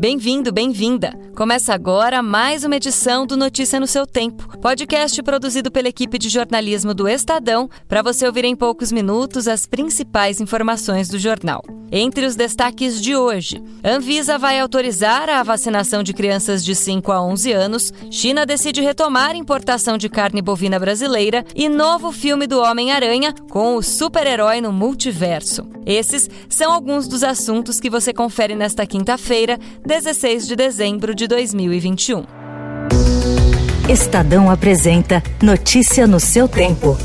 Bem-vindo, bem-vinda. Começa agora mais uma edição do Notícia no seu Tempo, podcast produzido pela equipe de jornalismo do Estadão, para você ouvir em poucos minutos as principais informações do jornal. Entre os destaques de hoje, Anvisa vai autorizar a vacinação de crianças de 5 a 11 anos, China decide retomar importação de carne bovina brasileira e novo filme do Homem-Aranha com o super-herói no multiverso. Esses são alguns dos assuntos que você confere nesta quinta-feira, 16 de dezembro de 2021. Estadão apresenta Notícia no seu tempo.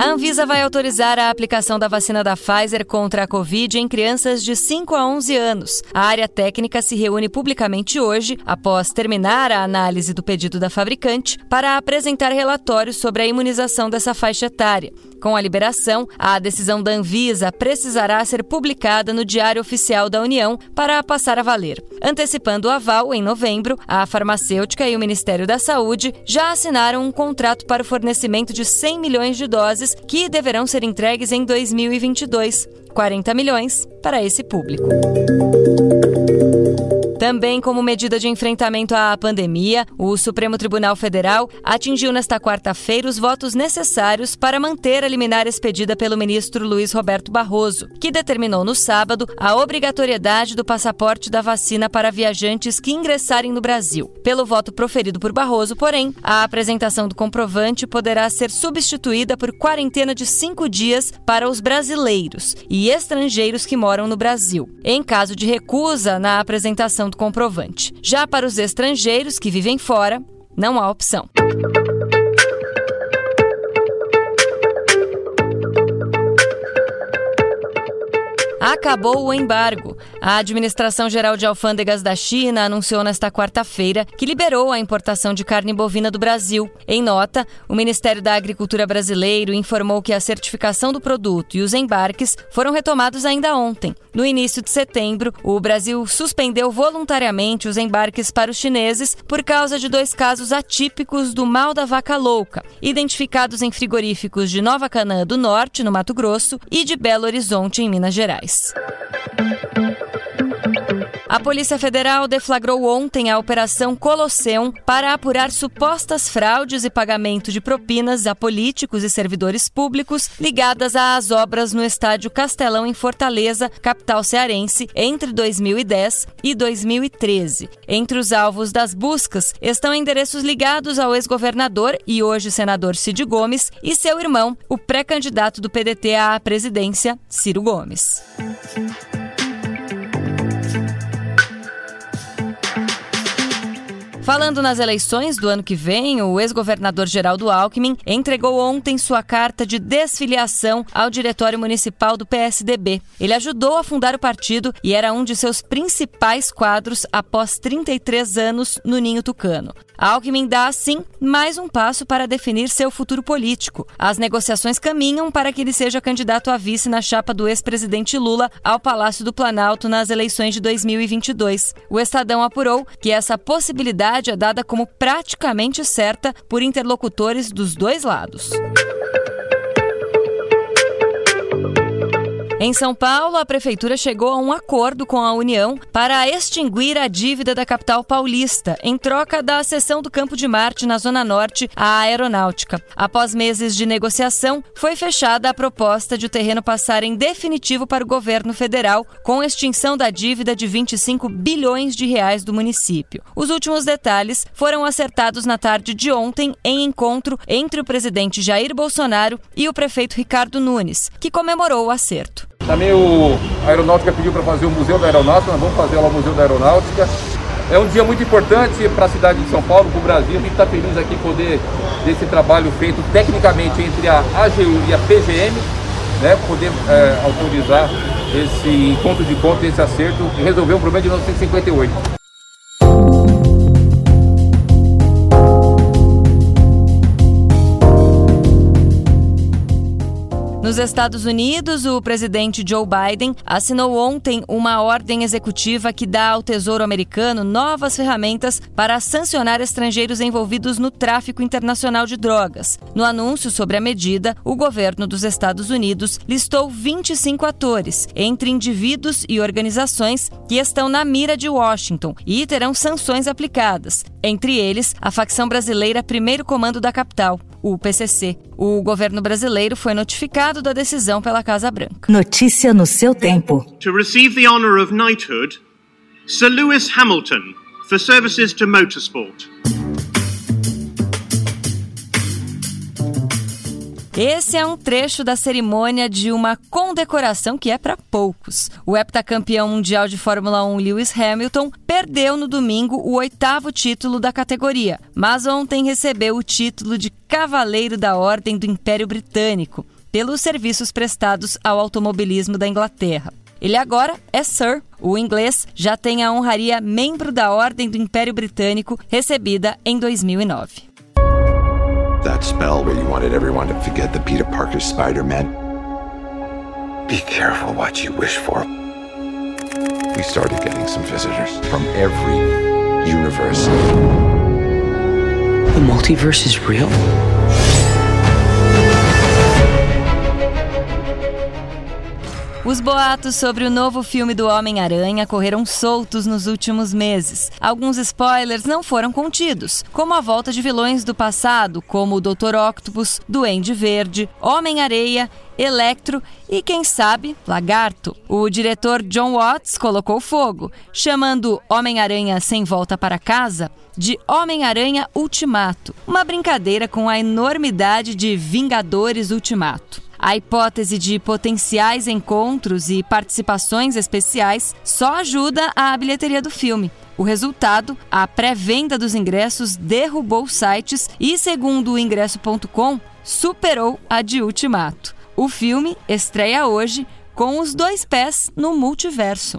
A Anvisa vai autorizar a aplicação da vacina da Pfizer contra a Covid em crianças de 5 a 11 anos. A área técnica se reúne publicamente hoje, após terminar a análise do pedido da fabricante, para apresentar relatórios sobre a imunização dessa faixa etária. Com a liberação, a decisão da Anvisa precisará ser publicada no Diário Oficial da União para passar a valer. Antecipando o aval, em novembro, a farmacêutica e o Ministério da Saúde já assinaram um contrato para o fornecimento de 100 milhões de doses que deverão ser entregues em 2022. 40 milhões para esse público. Também como medida de enfrentamento à pandemia, o Supremo Tribunal Federal atingiu nesta quarta-feira os votos necessários para manter a liminar expedida pelo ministro Luiz Roberto Barroso, que determinou no sábado a obrigatoriedade do passaporte da vacina para viajantes que ingressarem no Brasil. Pelo voto proferido por Barroso, porém, a apresentação do comprovante poderá ser substituída por quarentena de cinco dias para os brasileiros e estrangeiros que moram no Brasil. Em caso de recusa na apresentação do comprovante. Já para os estrangeiros que vivem fora, não há opção. Acabou o embargo. A Administração Geral de Alfândegas da China anunciou nesta quarta-feira que liberou a importação de carne bovina do Brasil. Em nota, o Ministério da Agricultura brasileiro informou que a certificação do produto e os embarques foram retomados ainda ontem. No início de setembro, o Brasil suspendeu voluntariamente os embarques para os chineses por causa de dois casos atípicos do mal da vaca louca, identificados em frigoríficos de Nova Canaã do Norte, no Mato Grosso, e de Belo Horizonte, em Minas Gerais. A Polícia Federal deflagrou ontem a Operação Colosseum para apurar supostas fraudes e pagamento de propinas a políticos e servidores públicos ligadas às obras no estádio Castelão em Fortaleza, capital cearense, entre 2010 e 2013. Entre os alvos das buscas estão endereços ligados ao ex-governador e hoje senador Cid Gomes e seu irmão, o pré-candidato do PDT à presidência, Ciro Gomes. Falando nas eleições do ano que vem, o ex-governador Geraldo Alckmin entregou ontem sua carta de desfiliação ao Diretório Municipal do PSDB. Ele ajudou a fundar o partido e era um de seus principais quadros após 33 anos no Ninho Tucano. Alckmin dá, assim, mais um passo para definir seu futuro político. As negociações caminham para que ele seja candidato a vice na chapa do ex-presidente Lula ao Palácio do Planalto nas eleições de 2022. O Estadão apurou que essa possibilidade é dada como praticamente certa por interlocutores dos dois lados. Em São Paulo, a prefeitura chegou a um acordo com a União para extinguir a dívida da capital paulista, em troca da cessão do Campo de Marte na Zona Norte à aeronáutica. Após meses de negociação, foi fechada a proposta de o terreno passar em definitivo para o governo federal, com extinção da dívida de 25 bilhões de reais do município. Os últimos detalhes foram acertados na tarde de ontem em encontro entre o presidente Jair Bolsonaro e o prefeito Ricardo Nunes, que comemorou o acerto. Também o a Aeronáutica pediu para fazer o Museu da Aeronáutica, nós vamos fazer lá o Museu da Aeronáutica. É um dia muito importante para a cidade de São Paulo, para o Brasil. A gente está feliz aqui poder desse trabalho feito tecnicamente entre a AGU e a PGM, né, poder é, autorizar esse encontro de contas, esse acerto e resolver um problema de 1958. Nos Estados Unidos, o presidente Joe Biden assinou ontem uma ordem executiva que dá ao Tesouro Americano novas ferramentas para sancionar estrangeiros envolvidos no tráfico internacional de drogas. No anúncio sobre a medida, o governo dos Estados Unidos listou 25 atores, entre indivíduos e organizações que estão na mira de Washington e terão sanções aplicadas, entre eles a facção brasileira Primeiro Comando da Capital o PCC. O governo brasileiro foi notificado da decisão pela Casa Branca. Notícia no seu tempo. To receive the honor of knighthood, Sir Lewis Hamilton for services to motorsport. Esse é um trecho da cerimônia de uma condecoração que é para poucos. O heptacampeão mundial de Fórmula 1 Lewis Hamilton perdeu no domingo o oitavo título da categoria, mas ontem recebeu o título de Cavaleiro da Ordem do Império Britânico pelos serviços prestados ao automobilismo da Inglaterra. Ele agora é Sir. O inglês já tem a honraria membro da Ordem do Império Britânico recebida em 2009. That spell where you wanted everyone to forget the Peter Parker Spider Man. Be careful what you wish for. We started getting some visitors from every universe. The multiverse is real? Os boatos sobre o novo filme do Homem-Aranha correram soltos nos últimos meses. Alguns spoilers não foram contidos, como a volta de vilões do passado, como o Dr. Octopus, Duende Verde, Homem-Areia Electro e, quem sabe, Lagarto. O diretor John Watts colocou fogo, chamando Homem-Aranha Sem Volta para Casa de Homem-Aranha Ultimato, uma brincadeira com a enormidade de Vingadores Ultimato. A hipótese de potenciais encontros e participações especiais só ajuda a bilheteria do filme. O resultado, a pré-venda dos ingressos derrubou sites e, segundo o ingresso.com, superou a de Ultimato. O filme estreia hoje com os dois pés no multiverso.